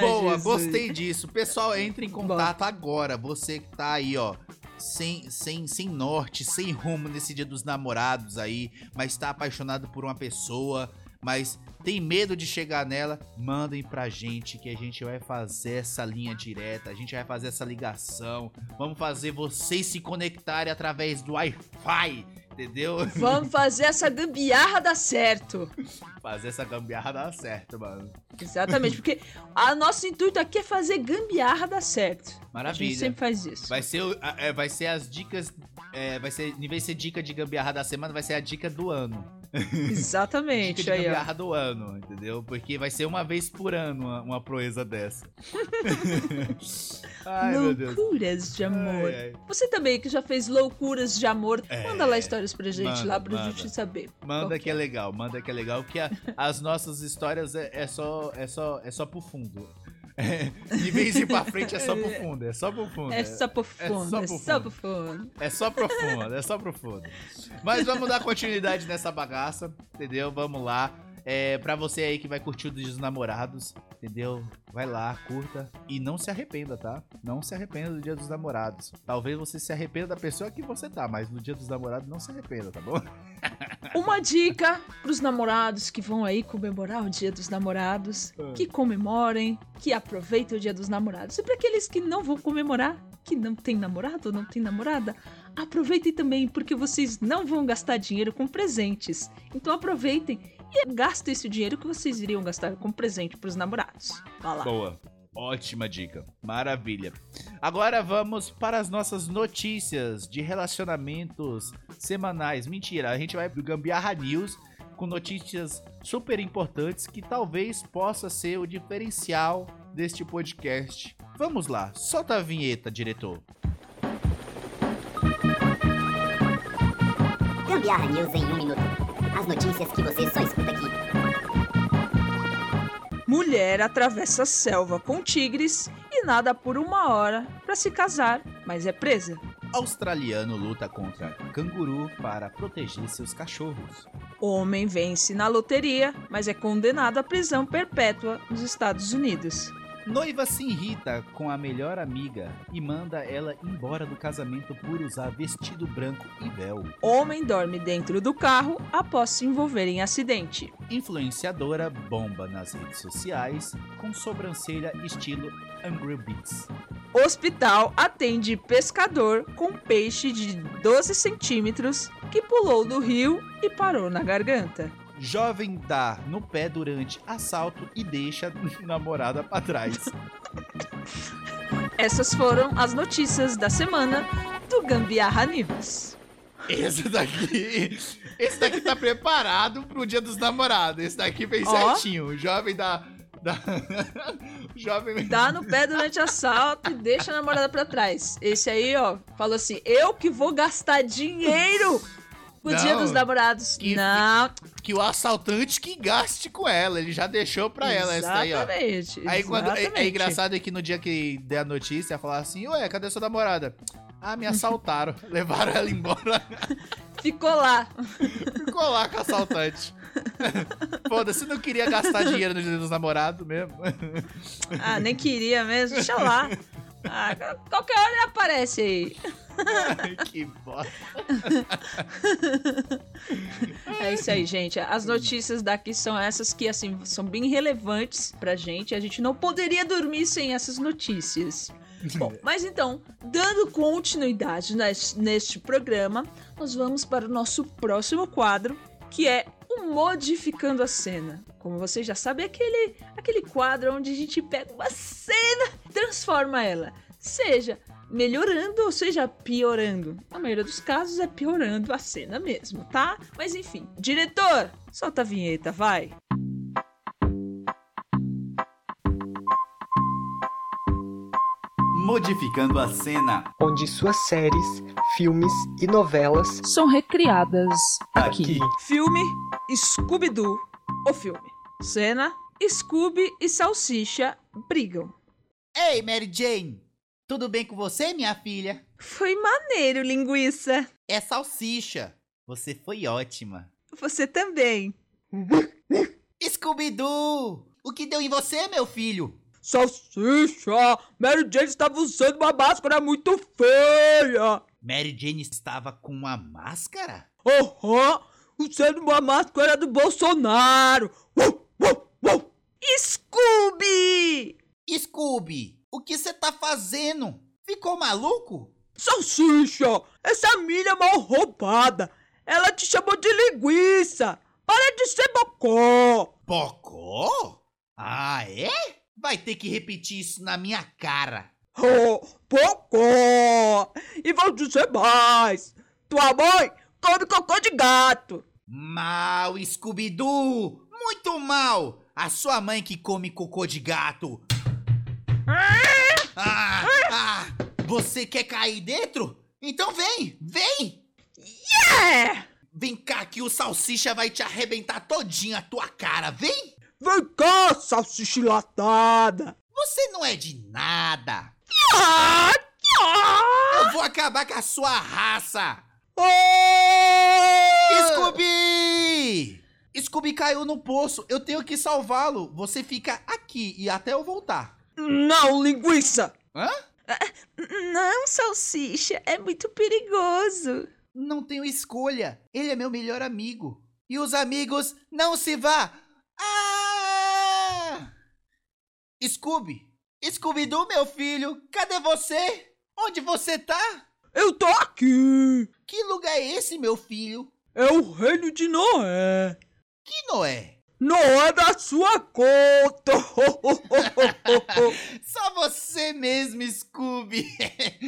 Boa, Jesus. gostei disso. Pessoal, entre em contato agora. Você que tá aí, ó. sem, sem, sem norte, sem rumo nesse dia dos namorados aí, mas tá apaixonado por uma pessoa, mas tem medo de chegar nela, mandem pra gente que a gente vai fazer essa linha direta, a gente vai fazer essa ligação, vamos fazer vocês se conectarem através do Wi-Fi, entendeu? Vamos fazer essa gambiarra dar certo. Fazer essa gambiarra dar certo, mano. Exatamente, porque a nosso intuito aqui é fazer gambiarra dar certo. A gente Maravilha. sempre faz isso. Vai ser, o- é, vai ser as dicas. É, vai ser, em vez de ser dica de gambiarra da semana, vai ser a dica do ano. Dica Exatamente, de aí, ó. gambiarra do ano, entendeu? Porque vai ser uma vez por ano uma, uma proeza dessa. Ai. Loucuras de amor. Ai, ai. Você também que já fez loucuras de amor, É, manda lá histórias pra gente, manda, lá pra manda. gente saber. Manda Qual que é legal, manda que é legal, porque a- as nossas histórias é, é só, é, só, é só pro fundo. É, de vez em pra frente é só pro fundo, é só pro fundo. É só pro é fundo, é pro só fundo. pro fundo. É só profundo, é só profundo. Mas vamos dar continuidade nessa bagaça, entendeu? Vamos lá. É, pra você aí que vai curtir o Dia dos Namorados, entendeu? Vai lá, curta e não se arrependa, tá? Não se arrependa do Dia dos Namorados. Talvez você se arrependa da pessoa que você tá, mas no Dia dos Namorados não se arrependa, tá bom? Uma dica pros namorados que vão aí comemorar o Dia dos Namorados, Ah. que comemorem, que aproveitem o Dia dos Namorados. E para aqueles que não vão comemorar, que não tem namorado ou não tem namorada, aproveitem também, porque vocês não vão gastar dinheiro com presentes. Então aproveitem gastem esse dinheiro que vocês iriam gastar com presente pros namorados. Vai lá. Boa. Ótima dica. Maravilha. Agora vamos para as nossas notícias de relacionamentos semanais. Mentira, a gente vai pro Gambiarra News com notícias super importantes que talvez possa ser o diferencial deste podcast. Vamos lá, solta a vinheta, diretor. Gambiarra News em um minuto. As notícias que você só escuta aqui. Mulher atravessa a selva com tigres e nada por uma hora para se casar, mas é presa. Australiano luta contra canguru para proteger seus cachorros. Homem vence na loteria, mas é condenado à prisão perpétua nos Estados Unidos. Noiva se irrita com a melhor amiga e manda ela embora do casamento por usar vestido branco e véu. Homem dorme dentro do carro após se envolver em acidente. Influenciadora bomba nas redes sociais com sobrancelha estilo Angry Beats. Hospital atende pescador com peixe de 12 centímetros que pulou do rio e parou na garganta. Jovem dá no pé durante assalto e deixa namorada pra trás. Essas foram as notícias da semana do Gambiarra News. Esse daqui, esse daqui tá preparado pro dia dos namorados. Esse daqui fez Ó. certinho. O jovem dá, dá o jovem Dá no pé durante assalto e deixa a namorada pra trás. Esse aí, ó, falou assim: eu que vou gastar dinheiro no Não, dia dos namorados. que- Não, que o assaltante que gaste com ela. Ele já deixou pra ela essa daí, ó. exatamente. Aí quando é, é exatamente. engraçado é que no dia que der a notícia, falar assim, ué, cadê sua namorada? Ah, me assaltaram. Levaram ela embora. Ficou lá. Ficou lá com o assaltante. Foda-se, não queria gastar dinheiro no dia dos namorados mesmo. Ah, nem queria mesmo. Deixa lá. Ah, qualquer hora ele aparece aí. Ai, que bosta. É isso aí, gente. As notícias daqui são essas que, assim, são bem relevantes pra gente. A gente não poderia dormir sem essas notícias. Bom, mas então, dando continuidade nes- neste programa, nós vamos para o nosso próximo quadro, que é Modificando a Cena. Como vocês já sabem, é aquele, aquele quadro onde a gente pega uma cena transforma ela. Seja melhorando ou seja piorando. Na maioria dos casos é piorando a cena mesmo, tá? Mas enfim, diretor, solta a vinheta, vai. Modificando a cena onde suas séries, filmes e novelas São recriadas aqui. Filme Scooby-Doo, o filme. Cena Scooby e Salsicha brigam. Ei, Mary Jane! Tudo bem com você, minha filha? Foi maneiro, linguiça. É salsicha. Você foi ótima. Você também. Scooby-Doo! O que deu em você, meu filho? Salsicha! Mary Jane estava usando uma máscara muito feia. Mary Jane estava com uma máscara? Aham, usando uma máscara do Bolsonaro. Uh, uh, uh. Scooby! Scooby, o que você tá fazendo? Ficou maluco? Salsicha, essa milha mal roubada. Ela te chamou de linguiça. Para de ser bocó. Bocó? Ah, é? Vai ter que repetir isso na minha cara. Oh, bocó. E vou dizer mais. Tua mãe come cocô de gato. Mal, Scooby-Doo! Muito mal! A sua mãe que come cocô de gato. Ah, ah, você quer cair dentro? Então vem, vem! É! Vem cá que o salsicha vai te arrebentar todinho a tua cara, vem! Vem cá, salsicha enlatada. Você não é de nada! Ah, Eu vou acabar com a sua raça! ah. Scooby! Scooby caiu no poço, eu tenho que salvá-lo. Você fica aqui e até eu voltar. Não, linguiça. Hã? Não, salsicha, é muito perigoso. Não tenho escolha. Ele é meu melhor amigo. E os amigos não se vá. Ah! Scooby! Scooby-Doo, meu filho, cadê você? Onde você tá? Eu tô aqui. Que lugar é esse, meu filho? É o reino de Noé. Que Noé? Noé da sua conta. Só você mesmo, Scooby.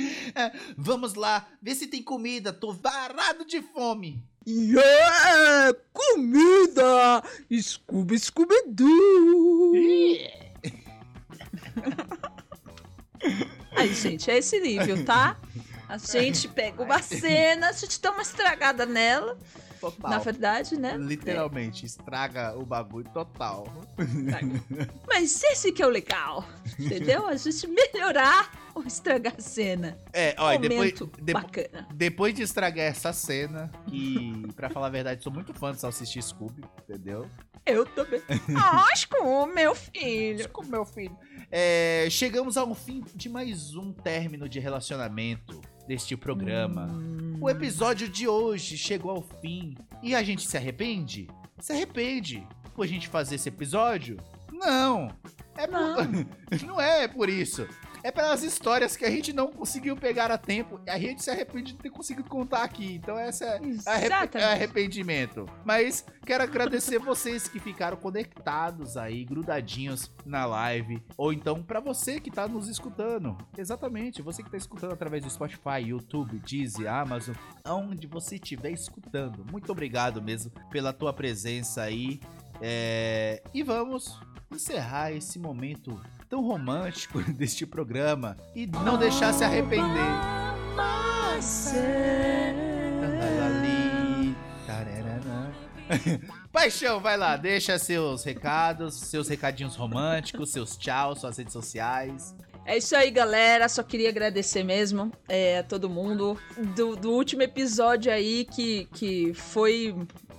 Vamos lá, ver se tem comida. Tô varado de fome. yeah, comida. Scooby, Scooby-Doo. Aí, gente, é esse nível, tá? A gente pega uma cena, a gente dá uma estragada nela. Na verdade, né? Literalmente, estraga o bagulho total. Mas esse que é o legal, entendeu? A gente melhorar ou estragar a cena. É, olha, depois, depo- bacana. depois de estragar essa cena, e pra falar a verdade, sou muito fã de Salsicha Scooby, entendeu? Eu também. Acho com meu filho. Scooby, meu filho. É, chegamos ao fim de mais um término de relacionamento deste programa. Hum. O episódio de hoje chegou ao fim. E a gente se arrepende? Se arrepende por a gente fazer esse episódio? Não. É por... não é por isso. É pelas histórias que a gente não conseguiu pegar a tempo. E a gente se arrepende de ter conseguido contar aqui. Então essa é arrep- é arrependimento. Mas quero agradecer vocês que ficaram conectados aí, grudadinhos na live. Ou então pra você que tá nos escutando. Exatamente, você que tá escutando através do Spotify, YouTube, Deezer, Amazon, aonde você estiver escutando. Muito obrigado mesmo pela tua presença aí. É, E vamos encerrar esse momento tão romântico deste programa e não deixar se arrepender. Paixão, vai lá, deixa seus recados, seus recadinhos românticos, seus tchau, suas redes sociais. É isso aí, galera. Só queria agradecer mesmo é, a todo mundo do, do último episódio aí que, que foi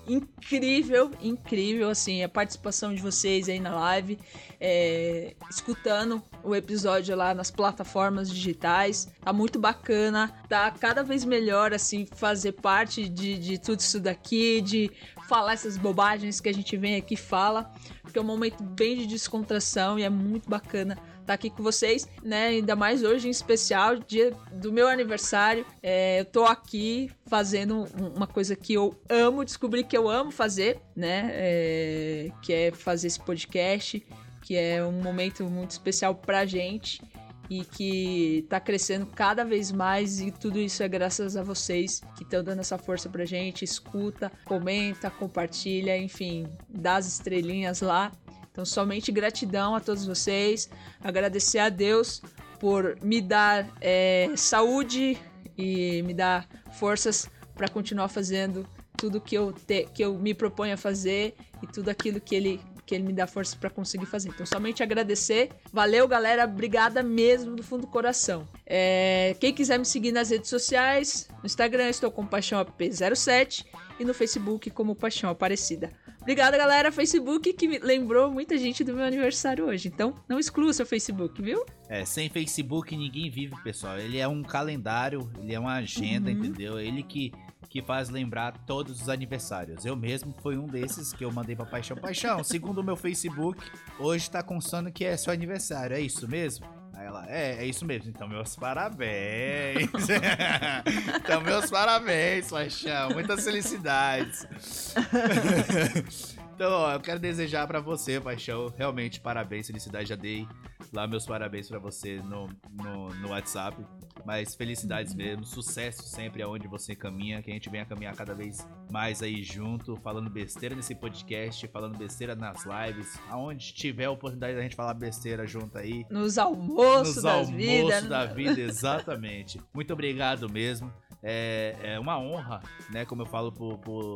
incrível, incrível, assim, a participação de vocês aí na live, é, escutando o episódio lá nas plataformas digitais. Tá muito bacana, tá cada vez melhor, assim, fazer parte de, de tudo isso daqui, de falar essas bobagens que a gente vem aqui e fala, porque é um momento bem de descontração e é muito bacana estar aqui com vocês, né? Ainda mais hoje em especial, dia do meu aniversário. É, eu tô aqui fazendo um- uma coisa que eu amo, descobri que eu amo fazer, né? É, que é fazer esse podcast, que é um momento muito especial pra gente e que tá crescendo cada vez mais e tudo isso é graças a vocês que estão dando essa força pra gente, escuta, comenta, compartilha, enfim, dá as estrelinhas lá. Então, somente gratidão a todos vocês, agradecer a Deus por me dar é, saúde e me dar forças para continuar fazendo tudo que eu, te, que eu me proponho a fazer e tudo aquilo que ele, que ele me dá força para conseguir fazer. Então, somente agradecer. Valeu, galera. Obrigada mesmo do fundo do coração. É, quem quiser me seguir nas redes sociais, no Instagram estou com Paixão AP07 e no Facebook como Paixão Aparecida. Obrigada, galera. Facebook que me lembrou muita gente do meu aniversário hoje. Então, não exclua seu Facebook, viu? É, sem Facebook ninguém vive, pessoal. Ele é um calendário, ele é uma agenda, Uhum. entendeu? Ele que, que faz lembrar todos os aniversários. Eu mesmo fui um desses que eu mandei pra Paixão. Paixão, segundo o meu Facebook, hoje tá constando que é seu aniversário. É isso mesmo? Ela, é, é isso mesmo. Então, meus parabéns. então, meus parabéns, Paixão. Muitas felicidades. Então, ó, eu quero desejar pra você, Paixão, realmente parabéns, felicidade. Já dei lá meus parabéns pra você no, no, no WhatsApp. Mas felicidades mesmo, sucesso sempre aonde você caminha, que a gente venha caminhar cada vez mais aí junto, falando besteira nesse podcast, falando besteira nas lives, aonde tiver a oportunidade da gente falar besteira junto aí. Nos almoços Nos das almoços vidas. da vida, exatamente. Muito obrigado mesmo. É, é uma honra, né? Como eu falo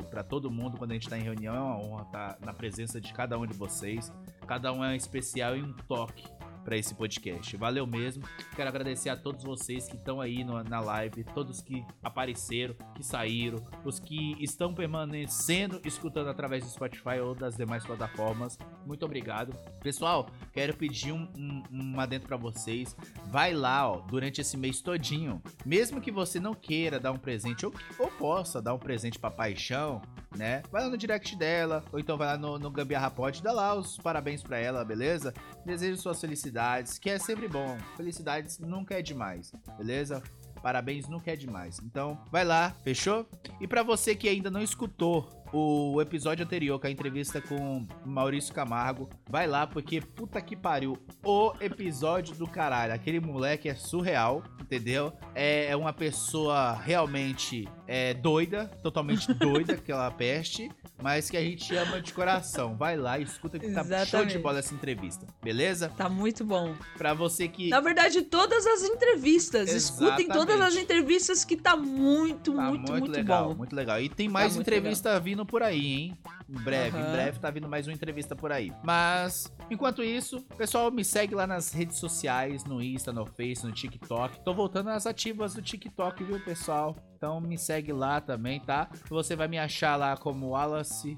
pra todo mundo quando a gente tá em reunião, é uma honra estar na presença de cada um de vocês. Cada um é especial e um toque pra esse podcast. Valeu mesmo. Quero agradecer a todos vocês que estão aí no- na live, todos que apareceram, que saíram, os que estão permanecendo escutando através do Spotify ou das demais plataformas. Muito obrigado. Pessoal, quero pedir um, um, um pra vocês. Vai lá, ó, durante esse mês todinho. Mesmo que você não queira dar um presente ou, ou possa dar um presente pra paixão, né? Vai lá no direct dela, ou então vai lá no, no Gambiarra Pod, dá lá os parabéns pra ela, beleza? Desejo suas felicidades, que é sempre bom. Felicidades nunca é demais, beleza? Parabéns nunca é demais. Então, vai lá, fechou? E pra você que ainda não escutou o episódio anterior, com a entrevista com Maurício Camargo, vai lá, porque puta que pariu. O episódio do caralho. Aquele moleque é surreal, entendeu? É, é uma pessoa realmente é, doida, totalmente doida, aquela peste, mas que a gente ama de coração. Vai lá e escuta que tá show de Exatamente. bola essa entrevista, beleza? Tá muito bom. Pra você que. Na verdade, todas as entrevistas. Escutem todas as Exatamente. entrevistas que tá muito, Tá muito, muito, legal, bom. muito legal. E tem mais muito entrevista vindo por aí, hein? Em breve, em Aham. breve tá vindo mais uma entrevista por aí. Mas, enquanto isso, pessoal, me segue lá nas redes sociais, no Insta, no Face, no TikTok. Tô voltando às ativas do TikTok, viu, pessoal? Então me segue lá também, tá? Você vai me achar lá como Wallace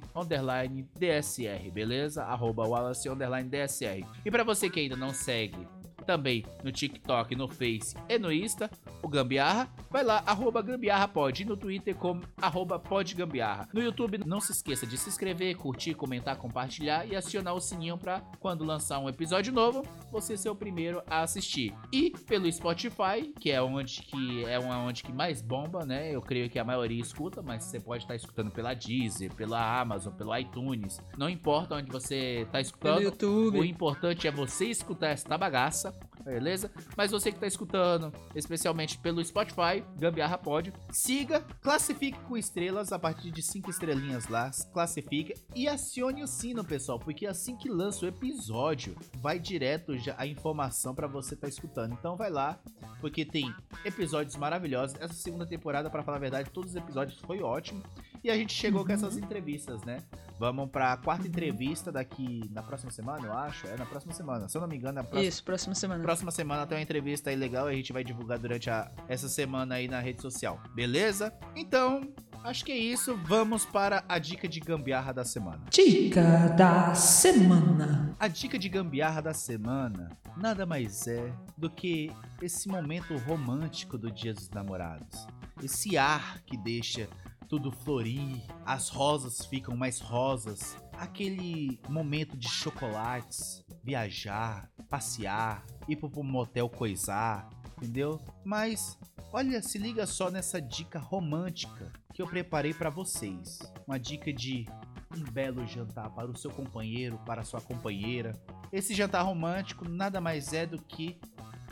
DSR, beleza? Arroba Wallace DSR. E pra você que ainda não segue também no TikTok, no Face e no Insta, o Gambiarra, vai lá, arroba Gambiarra e no Twitter como arroba podgambiarra. No YouTube, não se esqueça de se inscrever, curtir, comentar, compartilhar e acionar o sininho pra quando lançar um episódio novo, você ser o primeiro a assistir. E pelo Spotify, que é onde que é uma onde que mais bomba, né? Eu creio que a maioria escuta, mas você pode estar escutando pela Deezer, pela Amazon, pelo iTunes, não importa onde você tá escutando. O importante é você escutar essa bagaça, beleza? Mas você que tá escutando, especialmente pelo Spotify, Gambiarra Pod, siga, classifique com estrelas a partir de 5 estrelinhas lá, classifique e acione o sino, pessoal, porque assim que lança o episódio, vai direto já a informação pra você tá escutando. Então vai lá, porque tem episódios maravilhosos. Essa segunda temporada, pra falar a verdade, todos os episódios foi ótimo. E a gente chegou com essas entrevistas, né? Vamos pra quarta entrevista daqui na próxima semana, eu acho. É na próxima semana. Se eu não me engano, é na próxima, Isso, próxima semana. próxima semana tem uma entrevista aí legal. A gente vai divulgar durante a, essa semana aí na rede social. Beleza? Então, acho que é isso. Vamos para a dica de gambiarra da semana. Dica da semana. A dica de gambiarra da semana nada mais é do que esse momento romântico do Dia dos Namorados. Esse ar que deixa tudo florir, as rosas ficam mais rosas, aquele momento de chocolates, viajar, passear, ir pro motel coisar, entendeu? Mas olha, se liga só nessa dica romântica que eu preparei pra vocês. Uma dica de um belo jantar para o seu companheiro, para a sua companheira. Esse jantar romântico nada mais é do que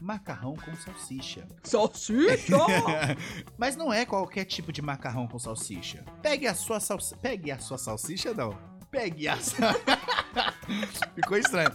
macarrão com salsicha. Salsicha! Mas não é qualquer tipo de macarrão com salsicha. Pegue a sua salsicha. Pegue a sua salsicha, não. Pegue a. Ficou estranho.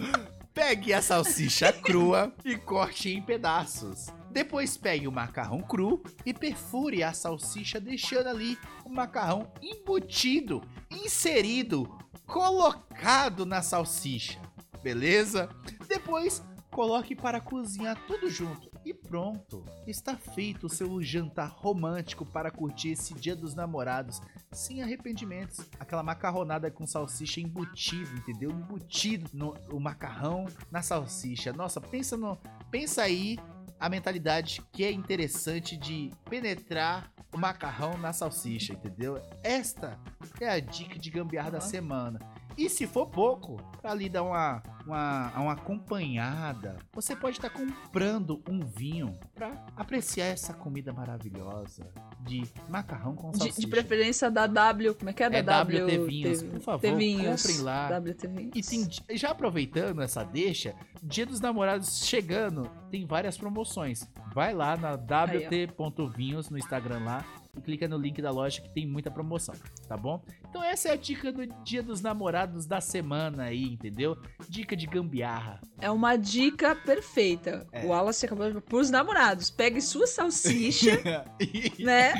Pegue a salsicha crua e corte em pedaços. Depois pegue o macarrão cru e perfure a salsicha, deixando ali o macarrão embutido, inserido, colocado na salsicha. Beleza? Depois coloque para cozinhar tudo junto. E pronto. Está feito o seu jantar romântico para curtir esse Dia dos Namorados sem arrependimentos. Aquela macarronada com salsicha embutido, entendeu? Embutido no o macarrão na salsicha. Nossa, pensa no, pensa aí a mentalidade que é interessante de penetrar o macarrão na salsicha, entendeu? Esta é a dica de gambiarra da semana. E se for pouco, pra ali dar uma, uma, uma acompanhada, você pode estar comprando um vinho pra apreciar essa comida maravilhosa de macarrão com De, salsicha. de preferência da W. Como é que é? Da É W. WT Vinhos, por favor, Vinhos. comprem lá. WT Vinhos. E tem, já aproveitando essa deixa, Dia dos Namorados chegando, tem várias promoções. Vai lá na wt.vinhos no Instagram lá e clica no link da loja que tem muita promoção, tá bom? Então essa é a dica do Dia dos Namorados da semana aí, entendeu? Dica de gambiarra. É uma dica perfeita. É. O Wallace acabou de... Pros namorados, pegue sua salsicha, né?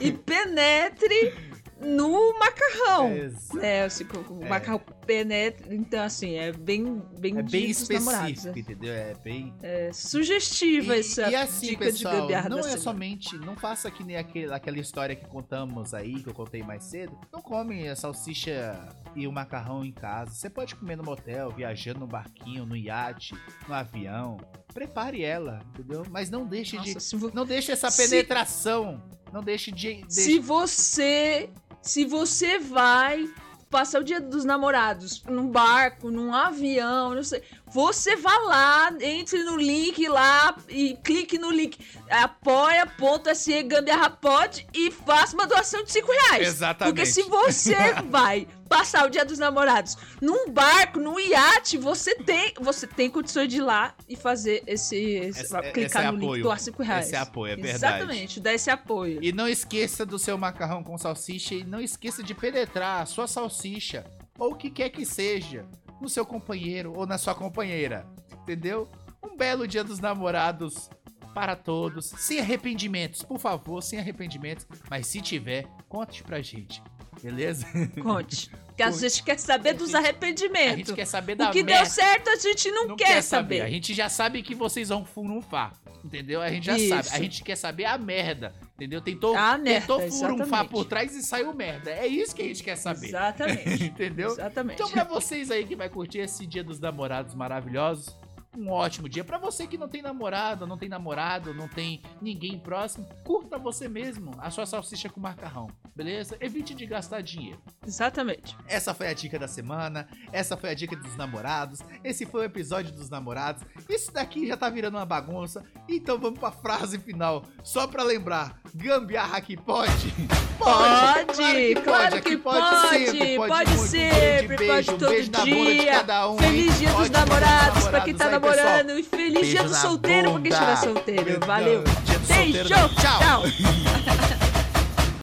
E penetre no macarrão. Exa- É, assim, o É. macarrão penetra. Então, assim, é bem, bem, É bem específico, né? entendeu? É bem. É sugestiva E, essa e assim, dica pessoal, de gambiarra não é semana. somente, não faça que nem aquele, aquela história que contamos aí, que eu contei mais cedo. Não come a salsicha e o macarrão em casa. Você pode comer no motel, viajando no barquinho, no iate, no avião. Prepare ela, entendeu? Mas não deixe Nossa, de, se, vo- não deixe essa Se- penetração. Não deixe de, de se você se você vai passar o dia dos namorados num barco, num avião, não sei, você vá lá, entre no link lá e clique no link apoia.se gambiarra pod e faça uma doação de 5 reais. Exatamente. Porque se você vai passar o dia dos namorados num barco, num iate, você tem, você tem condições de ir lá e fazer esse, esse Essa- clicar é no link, apoio. doar 5 reais. Esse é apoio, é verdade. Exatamente, dar esse apoio. E não esqueça do seu macarrão com salsicha e não esqueça de penetrar a sua salsicha, ou o que quer que seja, no seu companheiro ou na sua companheira. Entendeu? Um belo dia dos namorados para todos, sem arrependimentos, por favor, sem arrependimentos, mas se tiver, conte pra gente. Beleza? Conte. Porque a gente quer saber dos A arrependimentos. gente quer saber da O que merda. deu certo a gente não, quer, saber. A gente já sabe que vocês vão furunfar, entendeu? A gente já Isso. sabe. A gente quer saber a merda, entendeu? Tentou, A merda, tentou furunfar exatamente. por trás e saiu merda. É isso que a gente quer saber. Exatamente. Entendeu? Exatamente. Então, pra vocês aí que vai curtir esse Dia dos Namorados maravilhosos, um ótimo dia. Pra você que não tem namorado, não tem namorado, não tem ninguém próximo, curta você mesmo a sua salsicha com macarrão, beleza? Evite de gastar dinheiro. Exatamente. Essa foi a dica da semana, essa foi a dica dos namorados, esse foi o episódio dos namorados. Isso daqui já tá virando uma bagunça, então vamos pra frase final, só pra lembrar: gambiarra que pode? Pode, claro que aqui pode, sempre, pode muito. Um sempre, grande pode beijo, um todo beijo na bunda de dia. cada um, Feliz dia dos Ótimo namorados pra quem tá aí, pessoal. E feliz dia Beijo do na solteiro bunda. estiver solteiro. Valeu. Dia do Beijo. solteiro, não. Tchau. Tchau.